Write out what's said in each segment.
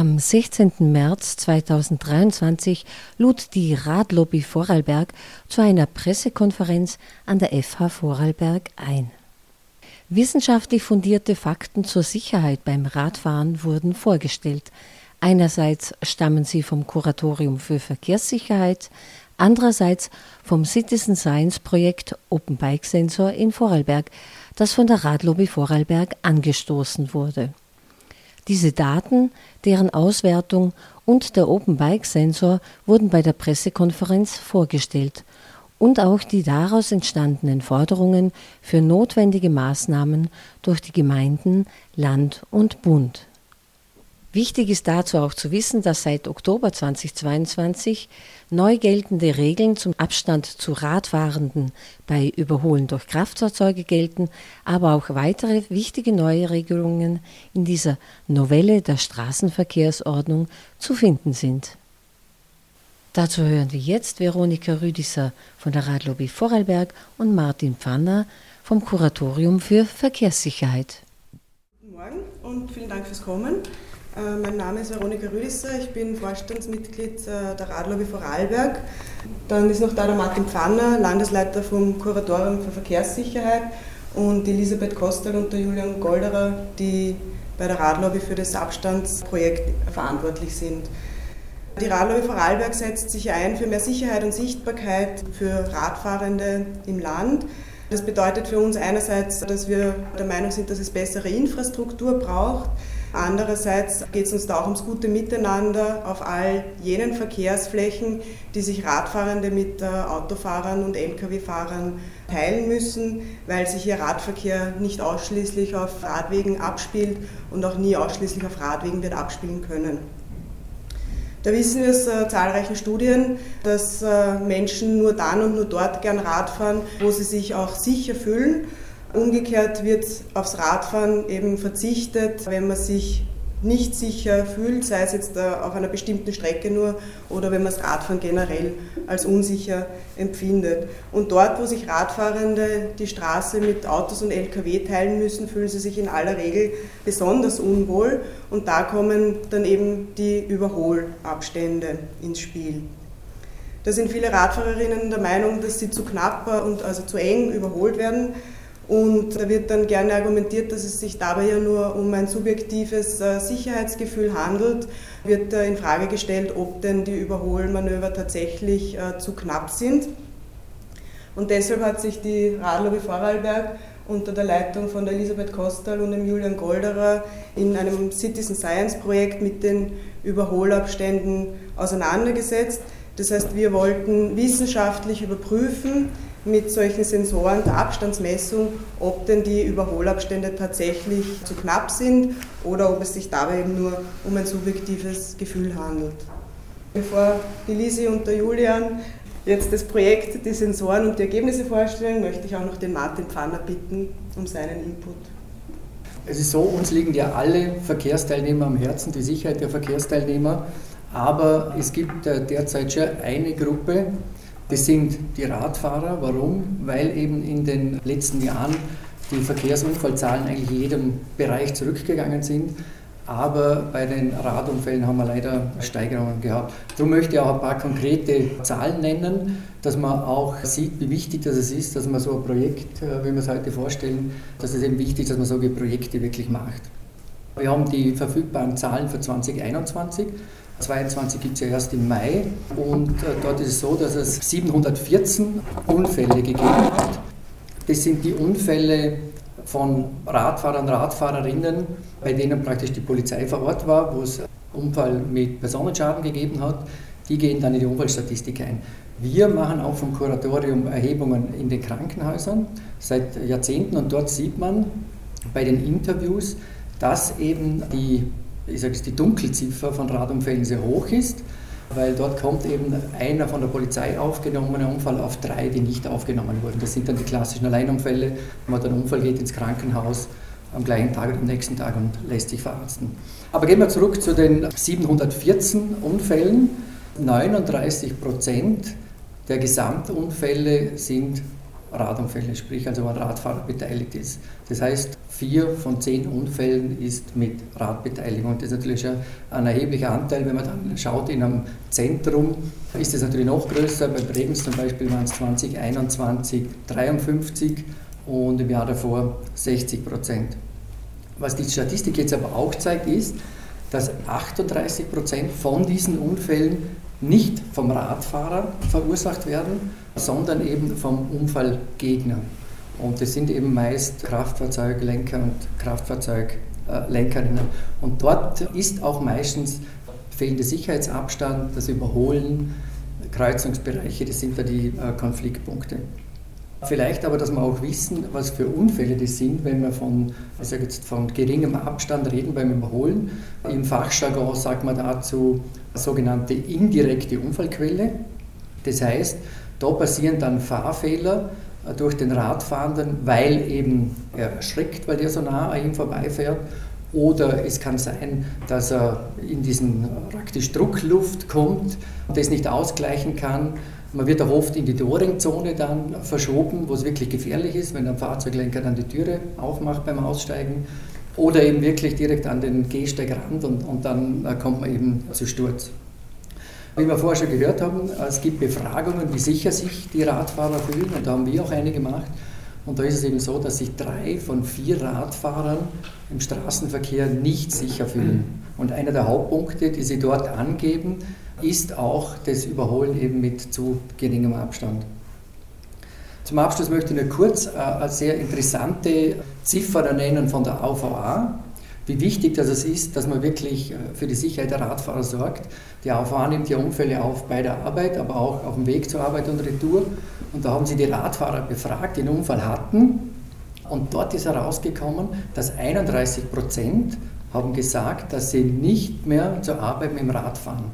Am 16. März 2023 lud die Radlobby Vorarlberg zu einer Pressekonferenz an der FH Vorarlberg ein. Wissenschaftlich fundierte Fakten zur Sicherheit beim Radfahren wurden vorgestellt. Einerseits stammen sie vom Kuratorium für Verkehrssicherheit, andererseits vom Citizen Science Projekt Open Bike Sensor in Vorarlberg, das von der Radlobby Vorarlberg angestoßen wurde. Diese Daten, deren Auswertung und der Open Bike Sensor wurden bei der Pressekonferenz vorgestellt und auch die daraus entstandenen Forderungen für notwendige Maßnahmen durch die Gemeinden, Land und Bund. Wichtig ist dazu auch zu wissen, dass seit Oktober 2022 neu geltende Regeln zum Abstand zu Radfahrenden bei Überholen durch Kraftfahrzeuge gelten, aber auch weitere wichtige neue Regelungen in dieser Novelle der Straßenverkehrsordnung zu finden sind. Dazu hören wir jetzt Veronika Rüdisser von der Radlobby Vorarlberg und Martin Pfanner vom Kuratorium für Verkehrssicherheit. Guten Morgen und vielen Dank fürs Kommen. Äh, mein Name ist Veronika Rüdisser, ich bin Vorstandsmitglied äh, der Radlobby Vorarlberg. Dann ist noch da der Martin Pfanner, Landesleiter vom Kuratorium für Verkehrssicherheit und Elisabeth Kostel und der Julian Golderer, die bei der Radlobby für das Abstandsprojekt verantwortlich sind. Die Radlobby Vorarlberg setzt sich ein für mehr Sicherheit und Sichtbarkeit für Radfahrende im Land. Das bedeutet für uns einerseits, dass wir der Meinung sind, dass es bessere Infrastruktur braucht. Andererseits geht es uns da auch ums gute Miteinander auf all jenen Verkehrsflächen, die sich Radfahrende mit Autofahrern und Lkw-Fahrern teilen müssen, weil sich ihr Radverkehr nicht ausschließlich auf Radwegen abspielt und auch nie ausschließlich auf Radwegen wird abspielen können. Da wissen wir aus äh, zahlreichen Studien, dass äh, Menschen nur dann und nur dort gern Radfahren, wo sie sich auch sicher fühlen. Umgekehrt wird aufs Radfahren eben verzichtet, wenn man sich nicht sicher fühlt, sei es jetzt äh, auf einer bestimmten Strecke nur oder wenn man das Radfahren generell als unsicher empfindet. Und dort, wo sich Radfahrende die Straße mit Autos und Lkw teilen müssen, fühlen sie sich in aller Regel besonders unwohl und da kommen dann eben die Überholabstände ins Spiel. Da sind viele Radfahrerinnen der Meinung, dass sie zu knapp und also zu eng überholt werden und da wird dann gerne argumentiert, dass es sich dabei ja nur um ein subjektives äh, Sicherheitsgefühl handelt. Wird in Frage gestellt, ob denn die Überholmanöver tatsächlich äh, zu knapp sind. Und deshalb hat sich die Radlobby Vorarlberg unter der Leitung von der Elisabeth Kostal und dem Julian Golderer in einem Citizen Science Projekt mit den Überholabständen auseinandergesetzt. Das heißt, wir wollten wissenschaftlich überprüfen, mit solchen Sensoren der Abstandsmessung, ob denn die Überholabstände tatsächlich zu knapp sind oder ob es sich dabei eben nur um ein subjektives Gefühl handelt. Bevor die Lisi und der Julian jetzt das Projekt, die Sensoren und die Ergebnisse vorstellen, möchte ich auch noch den Martin Pfanner bitten um seinen Input. Es ist so, uns liegen ja alle Verkehrsteilnehmer am Herzen, die Sicherheit der Verkehrsteilnehmer, aber es gibt derzeit schon eine Gruppe, das sind die Radfahrer. Warum? Weil eben in den letzten Jahren die Verkehrsunfallzahlen eigentlich in jedem Bereich zurückgegangen sind. Aber bei den Radunfällen haben wir leider Steigerungen gehabt. Darum möchte ich auch ein paar konkrete Zahlen nennen, dass man auch sieht, wie wichtig das ist, dass man so ein Projekt, äh, wie wir es heute vorstellen, dass es eben wichtig ist, dass man solche Projekte wirklich macht. Wir haben die verfügbaren Zahlen für 2021. 22 gibt es ja erst im Mai und äh, dort ist es so, dass es 714 Unfälle gegeben hat. Das sind die Unfälle von Radfahrern, Radfahrerinnen, bei denen praktisch die Polizei vor Ort war, wo es Unfall mit Personenschaden gegeben hat. Die gehen dann in die Unfallstatistik ein. Wir machen auch vom Kuratorium Erhebungen in den Krankenhäusern seit Jahrzehnten und dort sieht man bei den Interviews, dass eben die ich sage die Dunkelziffer von Radunfällen sehr hoch ist, weil dort kommt eben einer von der Polizei aufgenommener Unfall auf drei, die nicht aufgenommen wurden. Das sind dann die klassischen Alleinunfälle, wo man dann Unfall geht ins Krankenhaus am gleichen Tag oder am nächsten Tag und lässt sich verarzten. Aber gehen wir zurück zu den 714 Unfällen. 39 Prozent der Gesamtunfälle sind Radunfälle, sprich also ein Radfahrer beteiligt ist. Das heißt, vier von zehn Unfällen ist mit Radbeteiligung. Das ist natürlich ein erheblicher Anteil. Wenn man dann schaut in einem Zentrum, ist es natürlich noch größer. Bei Bregenz zum Beispiel waren es 2021 53 und im Jahr davor 60 Prozent. Was die Statistik jetzt aber auch zeigt, ist, dass 38 Prozent von diesen Unfällen nicht vom Radfahrer verursacht werden, sondern eben vom Unfallgegner. Und das sind eben meist Kraftfahrzeuglenker und Kraftfahrzeuglenkerinnen. Und dort ist auch meistens fehlender Sicherheitsabstand, das Überholen, Kreuzungsbereiche, das sind da die äh, Konfliktpunkte. Vielleicht aber, dass wir auch wissen, was für Unfälle das sind, wenn wir von, also jetzt von geringem Abstand reden beim Überholen. Im Fachjargon sagt man dazu sogenannte indirekte Unfallquelle. Das heißt, da passieren dann Fahrfehler durch den Radfahrenden, weil eben er erschreckt, weil der so nah an ihm vorbeifährt. Oder es kann sein, dass er in diesen praktisch Druckluft kommt das nicht ausgleichen kann man wird auch oft in die Doringzone dann verschoben, wo es wirklich gefährlich ist, wenn der Fahrzeuglenker dann die Türe aufmacht beim Aussteigen. Oder eben wirklich direkt an den Gehsteigrand und, und dann äh, kommt man eben zu Sturz. Wie wir vorher schon gehört haben, es gibt Befragungen, wie sicher sich die Radfahrer fühlen und da haben wir auch eine gemacht. Und da ist es eben so, dass sich drei von vier Radfahrern im Straßenverkehr nicht sicher fühlen. Und einer der Hauptpunkte, die sie dort angeben, ist auch das Überholen eben mit zu geringem Abstand. Zum Abschluss möchte ich nur kurz äh, eine sehr interessante Ziffer nennen von der AVA, wie wichtig das ist, dass man wirklich äh, für die Sicherheit der Radfahrer sorgt. Die AVA nimmt ja Unfälle auf bei der Arbeit, aber auch auf dem Weg zur Arbeit und Retour. Und da haben sie die Radfahrer befragt, die einen Unfall hatten. Und dort ist herausgekommen, dass 31 Prozent haben gesagt, dass sie nicht mehr zur Arbeit mit dem Rad fahren.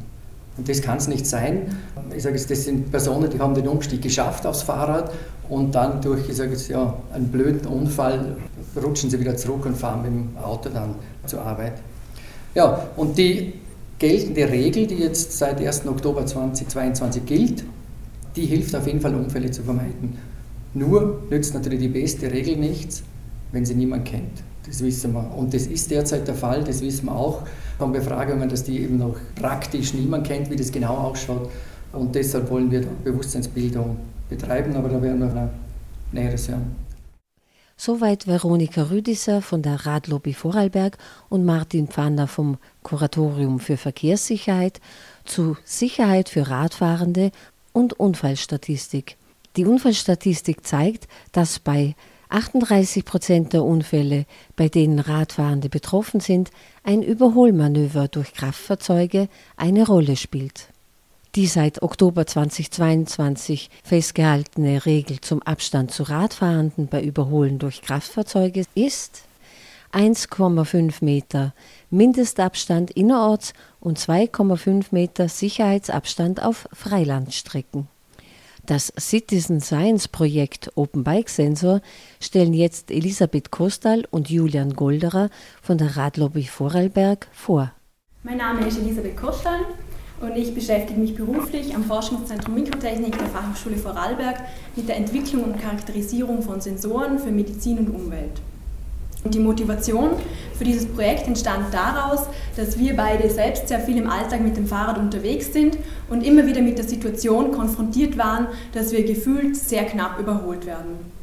Und das kann es nicht sein. Ich sage das sind Personen, die haben den Umstieg geschafft aufs Fahrrad und dann durch, ich sage jetzt, ja, einen blöden Unfall rutschen sie wieder zurück und fahren mit dem Auto dann zur Arbeit. Ja, und die geltende Regel, die jetzt seit 1. Oktober 2022 gilt, die hilft auf jeden Fall, Unfälle zu vermeiden. Nur nützt natürlich die beste Regel nichts, wenn sie niemand kennt. Das wissen wir. Und das ist derzeit der Fall, das wissen wir auch von Befragungen, dass die eben noch praktisch niemand kennt, wie das genau ausschaut. Und deshalb wollen wir Bewusstseinsbildung betreiben, aber da werden wir Näheres hören. Soweit Veronika Rüdisser von der Radlobby Vorarlberg und Martin Pfanner vom Kuratorium für Verkehrssicherheit zu Sicherheit für Radfahrende und Unfallstatistik. Die Unfallstatistik zeigt, dass bei 38 Prozent der Unfälle, bei denen Radfahrende betroffen sind, ein Überholmanöver durch Kraftfahrzeuge eine Rolle spielt. Die seit Oktober 2022 festgehaltene Regel zum Abstand zu Radfahrenden bei Überholen durch Kraftfahrzeuge ist 1,5 Meter Mindestabstand innerorts und 2,5 Meter Sicherheitsabstand auf Freilandstrecken. Das Citizen Science Projekt Open Bike Sensor stellen jetzt Elisabeth Kostal und Julian Golderer von der Radlobby Vorarlberg vor. Mein Name ist Elisabeth Kostal und ich beschäftige mich beruflich am Forschungszentrum Mikrotechnik der Fachhochschule Vorarlberg mit der Entwicklung und Charakterisierung von Sensoren für Medizin und Umwelt. Und die Motivation für dieses Projekt entstand daraus, dass wir beide selbst sehr viel im Alltag mit dem Fahrrad unterwegs sind und immer wieder mit der Situation konfrontiert waren, dass wir gefühlt sehr knapp überholt werden.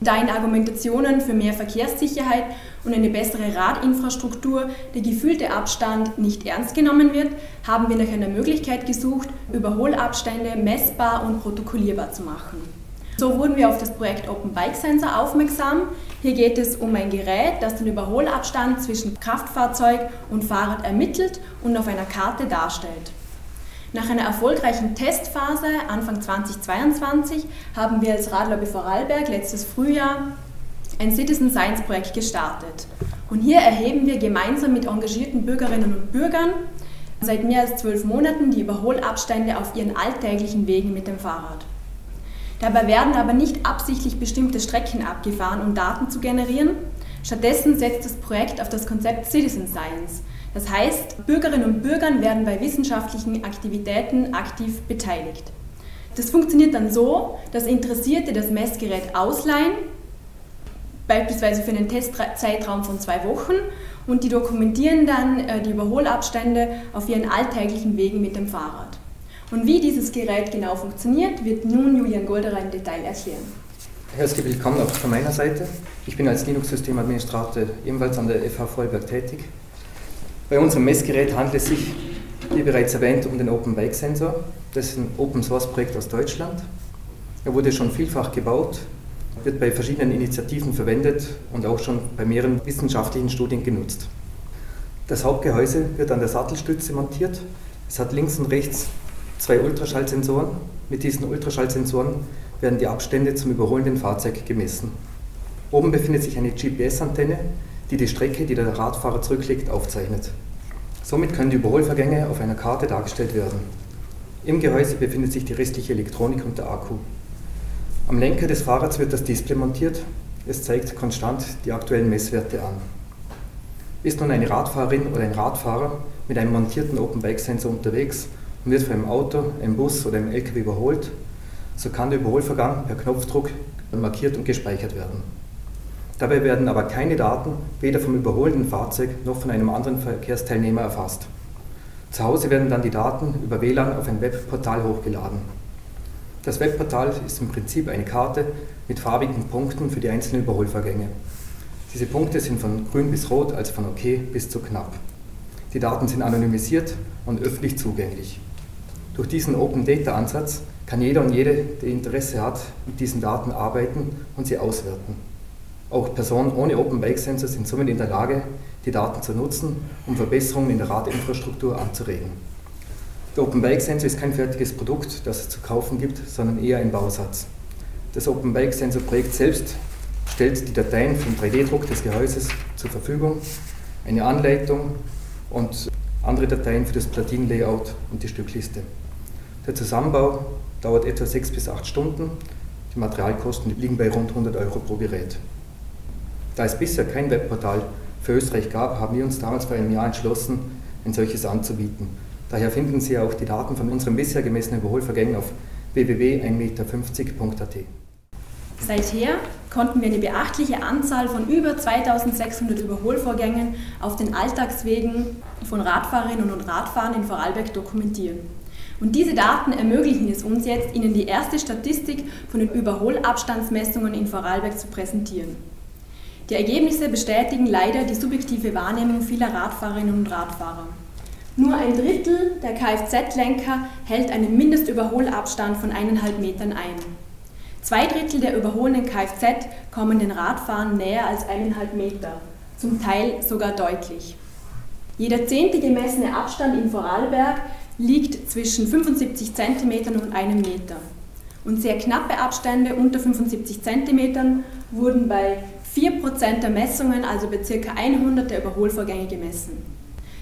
Da in Argumentationen für mehr Verkehrssicherheit und eine bessere Radinfrastruktur der gefühlte Abstand nicht ernst genommen wird, haben wir nach einer Möglichkeit gesucht, Überholabstände messbar und protokollierbar zu machen. So wurden wir auf das Projekt Open Bike Sensor aufmerksam. Hier geht es um ein Gerät, das den Überholabstand zwischen Kraftfahrzeug und Fahrrad ermittelt und auf einer Karte darstellt. Nach einer erfolgreichen Testphase Anfang 2022 haben wir als Radlobby Vorarlberg letztes Frühjahr ein Citizen Science Projekt gestartet. Und hier erheben wir gemeinsam mit engagierten Bürgerinnen und Bürgern seit mehr als zwölf Monaten die Überholabstände auf ihren alltäglichen Wegen mit dem Fahrrad. Dabei werden aber nicht absichtlich bestimmte Strecken abgefahren, um Daten zu generieren. Stattdessen setzt das Projekt auf das Konzept Citizen Science. Das heißt, Bürgerinnen und Bürger werden bei wissenschaftlichen Aktivitäten aktiv beteiligt. Das funktioniert dann so, dass Interessierte das Messgerät ausleihen, beispielsweise für einen Testzeitraum von zwei Wochen, und die dokumentieren dann äh, die Überholabstände auf ihren alltäglichen Wegen mit dem Fahrrad. Und wie dieses Gerät genau funktioniert, wird nun Julian Golderer im Detail erklären. Herzlich willkommen auch von meiner Seite. Ich bin als Linux-Systemadministrator ebenfalls an der FH Vorarlberg tätig. Bei unserem Messgerät handelt es sich, wie bereits erwähnt, um den Open Bike Sensor. Das ist ein Open Source Projekt aus Deutschland. Er wurde schon vielfach gebaut, wird bei verschiedenen Initiativen verwendet und auch schon bei mehreren wissenschaftlichen Studien genutzt. Das Hauptgehäuse wird an der Sattelstütze montiert. Es hat links und rechts zwei Ultraschallsensoren. Mit diesen Ultraschallsensoren werden die Abstände zum überholenden Fahrzeug gemessen. Oben befindet sich eine GPS-Antenne, die die Strecke, die der Radfahrer zurücklegt, aufzeichnet. Somit können die Überholvergänge auf einer Karte dargestellt werden. Im Gehäuse befindet sich die restliche Elektronik und der Akku. Am Lenker des Fahrrads wird das Display montiert. Es zeigt konstant die aktuellen Messwerte an. Ist nun eine Radfahrerin oder ein Radfahrer mit einem montierten Open Bike Sensor unterwegs und wird von einem Auto, einem Bus oder einem LKW überholt, so kann der Überholvergang per Knopfdruck markiert und gespeichert werden. Dabei werden aber keine Daten weder vom überholenden Fahrzeug noch von einem anderen Verkehrsteilnehmer erfasst. Zu Hause werden dann die Daten über WLAN auf ein Webportal hochgeladen. Das Webportal ist im Prinzip eine Karte mit farbigen Punkten für die einzelnen Überholvorgänge. Diese Punkte sind von grün bis rot, also von OK bis zu knapp. Die Daten sind anonymisiert und öffentlich zugänglich. Durch diesen Open Data Ansatz kann jeder und jede, der Interesse hat, mit diesen Daten arbeiten und sie auswerten. Auch Personen ohne Open Bike Sensor sind somit in der Lage, die Daten zu nutzen, um Verbesserungen in der Radinfrastruktur anzuregen. Der Open Bike Sensor ist kein fertiges Produkt, das es zu kaufen gibt, sondern eher ein Bausatz. Das Open Bike Sensor Projekt selbst stellt die Dateien vom 3D-Druck des Gehäuses zur Verfügung, eine Anleitung und andere Dateien für das Platin-Layout und die Stückliste. Der Zusammenbau dauert etwa sechs bis acht Stunden. Die Materialkosten liegen bei rund 100 Euro pro Gerät. Da es bisher kein Webportal für Österreich gab, haben wir uns damals vor einem Jahr entschlossen, ein solches anzubieten. Daher finden Sie auch die Daten von unseren bisher gemessenen Überholvergängen auf www.1,50m.at. Seither konnten wir eine beachtliche Anzahl von über 2600 Überholvorgängen auf den Alltagswegen von Radfahrerinnen und Radfahrern in Vorarlberg dokumentieren. Und diese Daten ermöglichen es uns jetzt, Ihnen die erste Statistik von den Überholabstandsmessungen in Vorarlberg zu präsentieren. Die Ergebnisse bestätigen leider die subjektive Wahrnehmung vieler Radfahrerinnen und Radfahrer. Nur ein Drittel der Kfz-Lenker hält einen Mindestüberholabstand von eineinhalb Metern ein. Zwei Drittel der überholenden Kfz kommen den Radfahrern näher als eineinhalb Meter, zum Teil sogar deutlich. Jeder zehnte gemessene Abstand in Vorarlberg liegt zwischen 75 cm und einem Meter. Und sehr knappe Abstände unter 75 cm wurden bei 4% der Messungen, also bei ca. 100 der Überholvorgänge gemessen.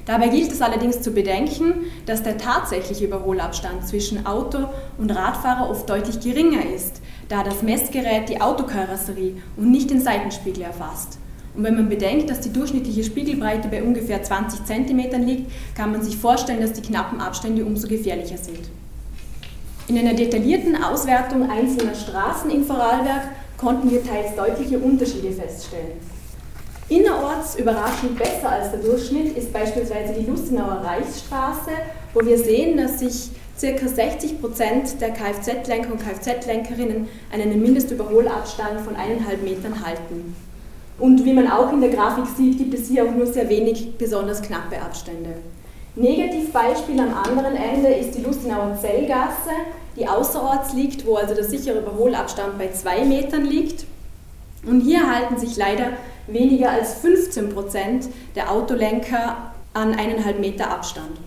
Dabei gilt es allerdings zu bedenken, dass der tatsächliche Überholabstand zwischen Auto und Radfahrer oft deutlich geringer ist, da das Messgerät die Autokarosserie und nicht den Seitenspiegel erfasst. Und wenn man bedenkt, dass die durchschnittliche Spiegelbreite bei ungefähr 20 cm liegt, kann man sich vorstellen, dass die knappen Abstände umso gefährlicher sind. In einer detaillierten Auswertung einzelner Straßen in Vorarlberg konnten wir teils deutliche Unterschiede feststellen. Innerorts überraschend besser als der Durchschnitt ist beispielsweise die Lustenauer Reichsstraße, wo wir sehen, dass sich ca. 60 Prozent der Kfz-Lenker und Kfz-Lenkerinnen an einem Mindestüberholabstand von eineinhalb Metern halten. Und wie man auch in der Grafik sieht, gibt es hier auch nur sehr wenig besonders knappe Abstände. Negativbeispiel am anderen Ende ist die Lustenauer Zellgasse, die außerorts liegt, wo also der sichere Überholabstand bei zwei Metern liegt. Und hier halten sich leider weniger als 15 Prozent der Autolenker an eineinhalb Meter Abstand.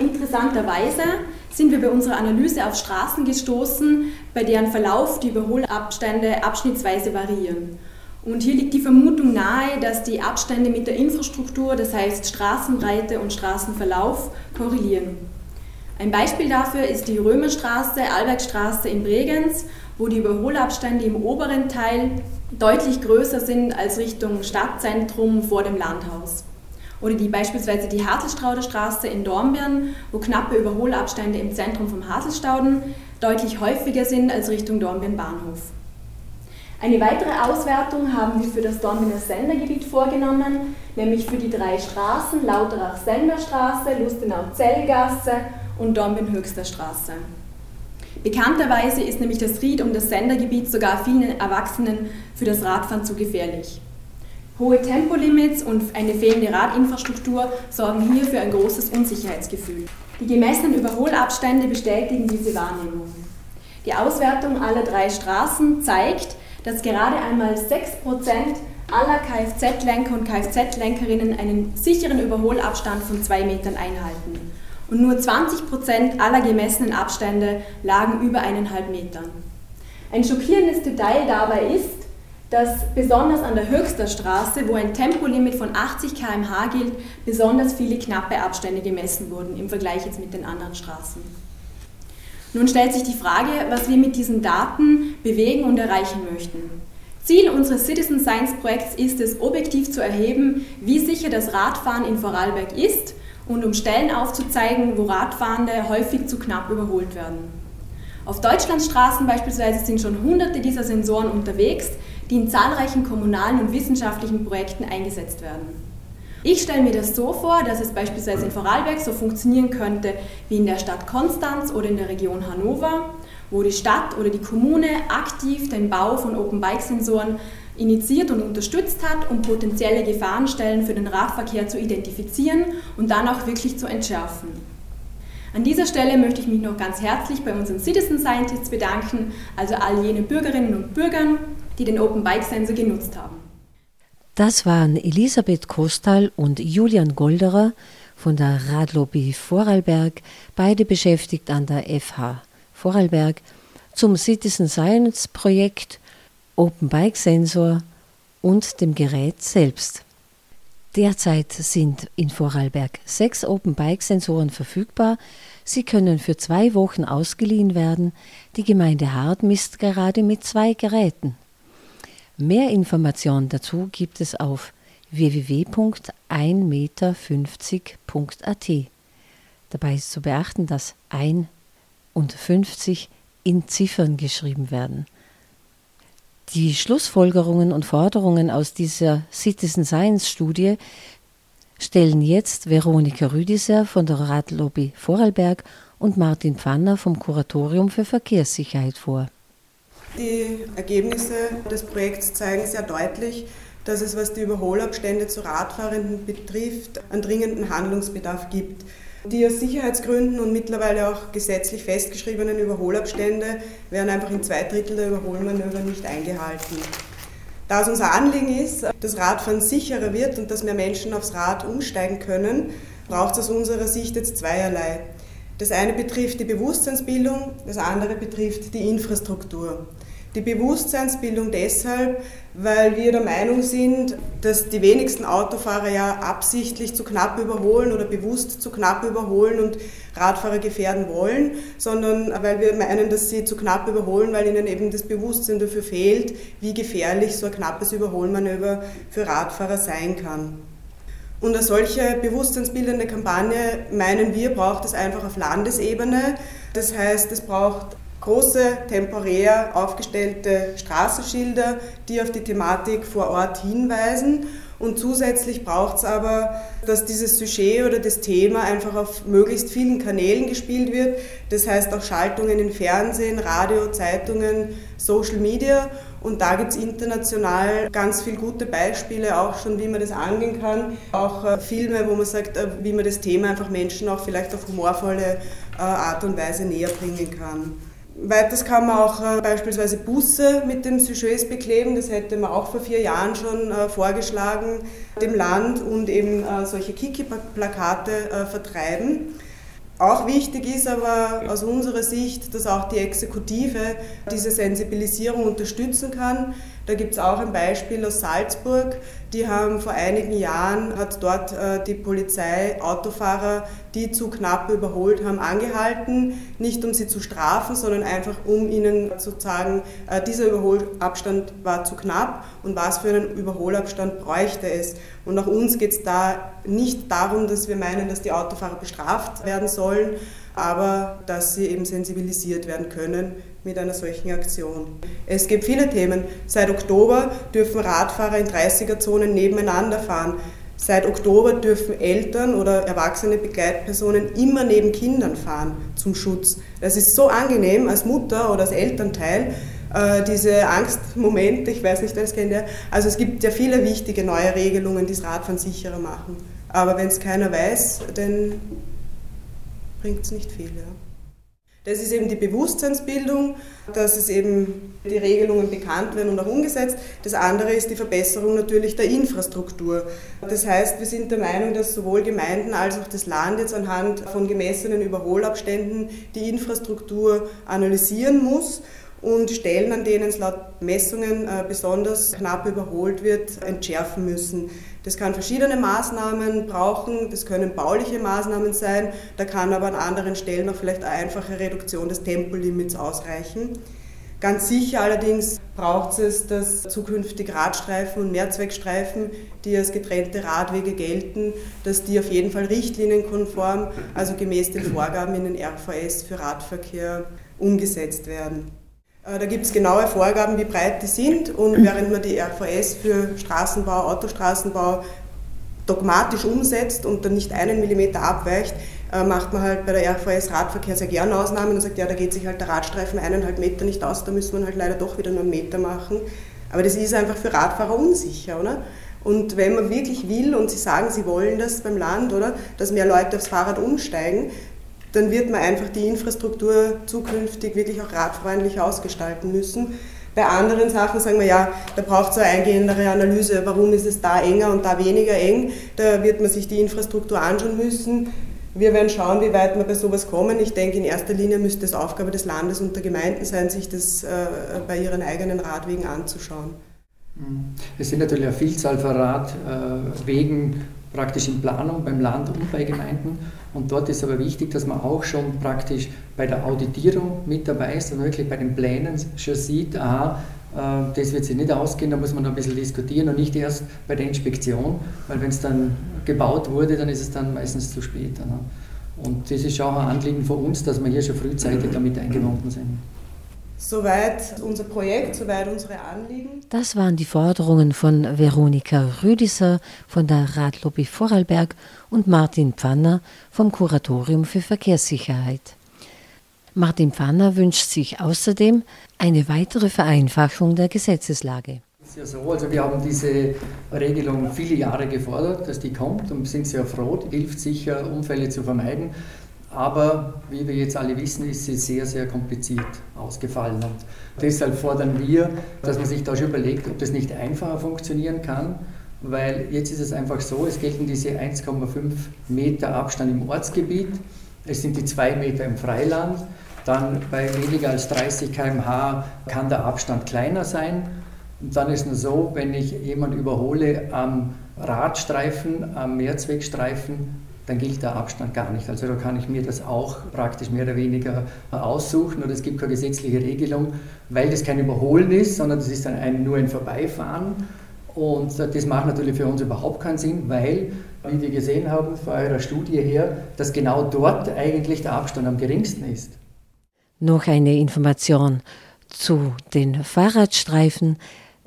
Interessanterweise sind wir bei unserer Analyse auf Straßen gestoßen, bei deren Verlauf die Überholabstände abschnittsweise variieren. Und hier liegt die Vermutung nahe, dass die Abstände mit der Infrastruktur, das heißt Straßenbreite und Straßenverlauf, korrelieren. Ein Beispiel dafür ist die Römerstraße, Albergstraße in Bregenz, wo die Überholabstände im oberen Teil deutlich größer sind als Richtung Stadtzentrum vor dem Landhaus. Oder die, beispielsweise die Hartelstrauder Straße in Dornbirn, wo knappe Überholabstände im Zentrum vom Haselstauden deutlich häufiger sind als Richtung Dornbirn Bahnhof. Eine weitere Auswertung haben wir für das Dornbirner Sendergebiet vorgenommen, nämlich für die drei Straßen Lauterach-Senderstraße, Lustenau-Zellgasse und Dornbirn-Höchster Straße. Bekannterweise ist nämlich das Ried um das Sendergebiet sogar vielen Erwachsenen für das Radfahren zu gefährlich. Hohe Tempolimits und eine fehlende Radinfrastruktur sorgen hier für ein großes Unsicherheitsgefühl. Die gemessenen Überholabstände bestätigen diese Wahrnehmung. Die Auswertung aller drei Straßen zeigt, dass gerade einmal 6% aller Kfz-Lenker und Kfz-Lenkerinnen einen sicheren Überholabstand von zwei Metern einhalten. Und nur 20% aller gemessenen Abstände lagen über eineinhalb Metern. Ein schockierendes Detail dabei ist, dass besonders an der Höchster Straße, wo ein Tempolimit von 80 km/h gilt, besonders viele knappe Abstände gemessen wurden im Vergleich jetzt mit den anderen Straßen. Nun stellt sich die Frage, was wir mit diesen Daten bewegen und erreichen möchten. Ziel unseres Citizen Science Projekts ist es, objektiv zu erheben, wie sicher das Radfahren in Vorarlberg ist und um Stellen aufzuzeigen, wo Radfahrende häufig zu knapp überholt werden. Auf Deutschlandstraßen beispielsweise sind schon hunderte dieser Sensoren unterwegs, die in zahlreichen kommunalen und wissenschaftlichen Projekten eingesetzt werden. Ich stelle mir das so vor, dass es beispielsweise in Vorarlberg so funktionieren könnte wie in der Stadt Konstanz oder in der Region Hannover, wo die Stadt oder die Kommune aktiv den Bau von Open Bike Sensoren initiiert und unterstützt hat, um potenzielle Gefahrenstellen für den Radverkehr zu identifizieren und dann auch wirklich zu entschärfen. An dieser Stelle möchte ich mich noch ganz herzlich bei unseren Citizen Scientists bedanken, also all jene Bürgerinnen und Bürgern, die den Open Bike Sensor genutzt haben. Das waren Elisabeth Kostal und Julian Golderer von der Radlobby Vorarlberg, beide beschäftigt an der FH Vorarlberg, zum Citizen Science Projekt Open Bike Sensor und dem Gerät selbst. Derzeit sind in Vorarlberg sechs Open Bike Sensoren verfügbar. Sie können für zwei Wochen ausgeliehen werden. Die Gemeinde Hart misst gerade mit zwei Geräten. Mehr Informationen dazu gibt es auf www.1meter50.at. Dabei ist zu beachten, dass 1 und 50 in Ziffern geschrieben werden. Die Schlussfolgerungen und Forderungen aus dieser Citizen Science Studie stellen jetzt Veronika Rüdiser von der Radlobby Vorarlberg und Martin Pfanner vom Kuratorium für Verkehrssicherheit vor. Die Ergebnisse des Projekts zeigen sehr deutlich, dass es, was die Überholabstände zu Radfahrenden betrifft, einen dringenden Handlungsbedarf gibt. Die aus Sicherheitsgründen und mittlerweile auch gesetzlich festgeschriebenen Überholabstände werden einfach in zwei Drittel der Überholmanöver nicht eingehalten. Da es unser Anliegen ist, dass Radfahren sicherer wird und dass mehr Menschen aufs Rad umsteigen können, braucht es aus unserer Sicht jetzt zweierlei. Das eine betrifft die Bewusstseinsbildung, das andere betrifft die Infrastruktur. Die Bewusstseinsbildung deshalb, weil wir der Meinung sind, dass die wenigsten Autofahrer ja absichtlich zu knapp überholen oder bewusst zu knapp überholen und Radfahrer gefährden wollen, sondern weil wir meinen, dass sie zu knapp überholen, weil ihnen eben das Bewusstsein dafür fehlt, wie gefährlich so ein knappes Überholmanöver für Radfahrer sein kann. Und eine solche bewusstseinsbildende Kampagne, meinen wir, braucht es einfach auf Landesebene. Das heißt, es braucht große temporär aufgestellte Straßenschilder, die auf die Thematik vor Ort hinweisen. Und zusätzlich braucht es aber, dass dieses Sujet oder das Thema einfach auf möglichst vielen Kanälen gespielt wird. Das heißt auch Schaltungen in Fernsehen, Radio, Zeitungen, Social Media. Und da gibt es international ganz viele gute Beispiele, auch schon, wie man das angehen kann. Auch äh, Filme, wo man sagt, äh, wie man das Thema einfach Menschen auch vielleicht auf humorvolle äh, Art und Weise näher bringen kann. Weiters kann man auch äh, beispielsweise Busse mit den Sujets bekleben. Das hätte man auch vor vier Jahren schon äh, vorgeschlagen, dem Land und eben äh, solche Kiki-Plakate äh, vertreiben. Auch wichtig ist aber aus unserer Sicht, dass auch die Exekutive diese Sensibilisierung unterstützen kann. Da gibt es auch ein Beispiel aus Salzburg. Die haben vor einigen Jahren, hat dort äh, die Polizei Autofahrer, die zu knapp überholt haben, angehalten. Nicht um sie zu strafen, sondern einfach um ihnen zu sagen, äh, dieser Überholabstand war zu knapp und was für einen Überholabstand bräuchte es. Und auch uns geht es da nicht darum, dass wir meinen, dass die Autofahrer bestraft werden sollen, aber dass sie eben sensibilisiert werden können mit einer solchen Aktion. Es gibt viele Themen. Seit Oktober dürfen Radfahrer in 30er-Zonen nebeneinander fahren. Seit Oktober dürfen Eltern oder erwachsene Begleitpersonen immer neben Kindern fahren zum Schutz. Das ist so angenehm als Mutter oder als Elternteil, äh, diese Angstmomente, ich weiß nicht, das kennt ihr. Also es gibt ja viele wichtige neue Regelungen, die das Radfahren sicherer machen. Aber wenn es keiner weiß, dann bringt es nicht viel. Ja. Das ist eben die Bewusstseinsbildung, dass es eben die Regelungen bekannt werden und auch umgesetzt. Das andere ist die Verbesserung natürlich der Infrastruktur. Das heißt, wir sind der Meinung, dass sowohl Gemeinden als auch das Land jetzt anhand von gemessenen Überholabständen die Infrastruktur analysieren muss und Stellen, an denen es laut Messungen äh, besonders knapp überholt wird, entschärfen müssen. Das kann verschiedene Maßnahmen brauchen, das können bauliche Maßnahmen sein, da kann aber an anderen Stellen auch vielleicht eine einfache Reduktion des Tempolimits ausreichen. Ganz sicher allerdings braucht es, dass zukünftig Radstreifen und Mehrzweckstreifen, die als getrennte Radwege gelten, dass die auf jeden Fall richtlinienkonform, also gemäß den Vorgaben in den RVS für Radverkehr umgesetzt werden. Äh, da gibt es genaue Vorgaben, wie breit die sind und während man die RVS für Straßenbau, Autostraßenbau dogmatisch umsetzt und dann nicht einen Millimeter abweicht, äh, macht man halt bei der RVS Radverkehr sehr gerne Ausnahmen und sagt, ja, da geht sich halt der Radstreifen eineinhalb Meter nicht aus, da müssen wir halt leider doch wieder nur einen Meter machen. Aber das ist einfach für Radfahrer unsicher, oder? Und wenn man wirklich will und Sie sagen, Sie wollen das beim Land, oder, dass mehr Leute aufs Fahrrad umsteigen, dann wird man einfach die Infrastruktur zukünftig wirklich auch radfreundlich ausgestalten müssen. Bei anderen Sachen sagen wir, ja, da braucht es eine eingehendere Analyse, warum ist es da enger und da weniger eng. Da wird man sich die Infrastruktur anschauen müssen. Wir werden schauen, wie weit wir bei sowas kommen. Ich denke, in erster Linie müsste es Aufgabe des Landes und der Gemeinden sein, sich das äh, bei ihren eigenen Radwegen anzuschauen. Es sind natürlich eine Vielzahl von Radwegen praktisch in Planung beim Land und bei Gemeinden. Und dort ist aber wichtig, dass man auch schon praktisch bei der Auditierung mit dabei ist und wirklich bei den Plänen schon sieht, aha, äh, das wird sich nicht ausgehen, da muss man noch ein bisschen diskutieren und nicht erst bei der Inspektion, weil wenn es dann gebaut wurde, dann ist es dann meistens zu spät. Ne? Und das ist auch ein Anliegen von uns, dass wir hier schon frühzeitig damit eingebunden sind. Soweit unser Projekt, soweit unsere Anliegen. Das waren die Forderungen von Veronika Rüdiser von der Radlobby Vorarlberg und Martin Pfanner vom Kuratorium für Verkehrssicherheit. Martin Pfanner wünscht sich außerdem eine weitere Vereinfachung der Gesetzeslage. Ja so, also wir haben diese Regelung viele Jahre gefordert, dass die kommt und sind sehr froh, die hilft sicher, Unfälle zu vermeiden. Aber wie wir jetzt alle wissen, ist sie sehr, sehr kompliziert ausgefallen. Und deshalb fordern wir, dass man sich da schon überlegt, ob das nicht einfacher funktionieren kann. Weil jetzt ist es einfach so, es gelten diese 1,5 Meter Abstand im Ortsgebiet, es sind die 2 Meter im Freiland, dann bei weniger als 30 km/h kann der Abstand kleiner sein. Und dann ist es nur so, wenn ich jemanden überhole am Radstreifen, am Mehrzweckstreifen, dann gilt der Abstand gar nicht. Also da kann ich mir das auch praktisch mehr oder weniger aussuchen und es gibt keine gesetzliche Regelung, weil das kein Überholen ist, sondern das ist dann ein, nur ein Vorbeifahren. Und das macht natürlich für uns überhaupt keinen Sinn, weil, wie wir gesehen haben von eurer Studie her, dass genau dort eigentlich der Abstand am geringsten ist. Noch eine Information zu den Fahrradstreifen.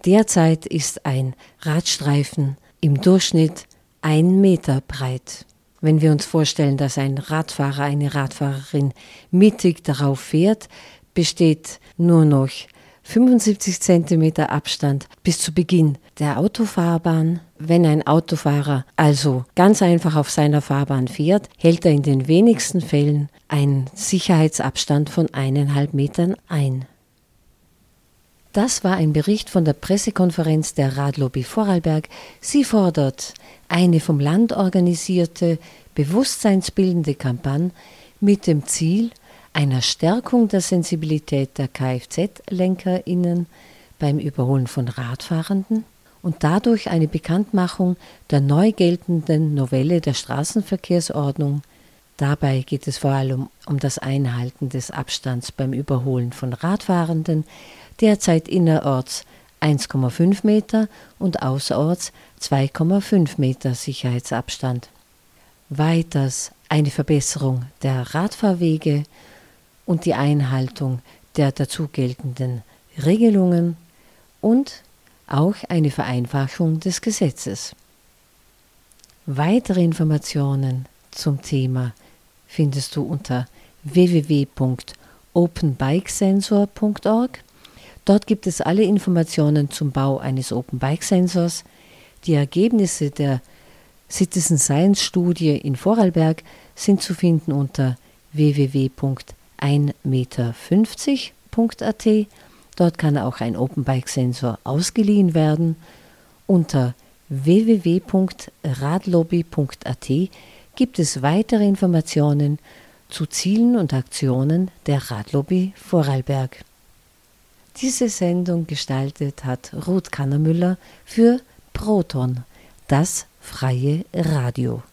Derzeit ist ein Radstreifen im Durchschnitt ein Meter breit. Wenn wir uns vorstellen, dass ein Radfahrer, eine Radfahrerin mittig darauf fährt, besteht nur noch 75 cm Abstand bis zu Beginn der Autofahrbahn. Wenn ein Autofahrer also ganz einfach auf seiner Fahrbahn fährt, hält er in den wenigsten Fällen einen Sicherheitsabstand von eineinhalb Metern ein. Das war ein Bericht von der Pressekonferenz der Radlobby Vorarlberg. Sie fordert eine vom Land organisierte, bewusstseinsbildende Kampagne mit dem Ziel einer Stärkung der Sensibilität der Kfz-LenkerInnen beim Überholen von Radfahrenden und dadurch eine Bekanntmachung der neu geltenden Novelle der Straßenverkehrsordnung. Dabei geht es vor allem um das Einhalten des Abstands beim Überholen von Radfahrenden, derzeit innerorts 1,5 Meter und außerorts 2,5 Meter Sicherheitsabstand. Weiters eine Verbesserung der Radfahrwege und die Einhaltung der dazu geltenden Regelungen und auch eine Vereinfachung des Gesetzes. Weitere Informationen zum Thema findest du unter www.openbikesensor.org. Dort gibt es alle Informationen zum Bau eines Open Bike Sensors, die Ergebnisse der Citizen Science Studie in Vorarlberg sind zu finden unter www.1meter50.at. Dort kann auch ein Open Bike Sensor ausgeliehen werden. Unter www.radlobby.at gibt es weitere Informationen zu Zielen und Aktionen der Radlobby Vorarlberg. Diese Sendung gestaltet hat Ruth Kannermüller für Proton, das freie Radio.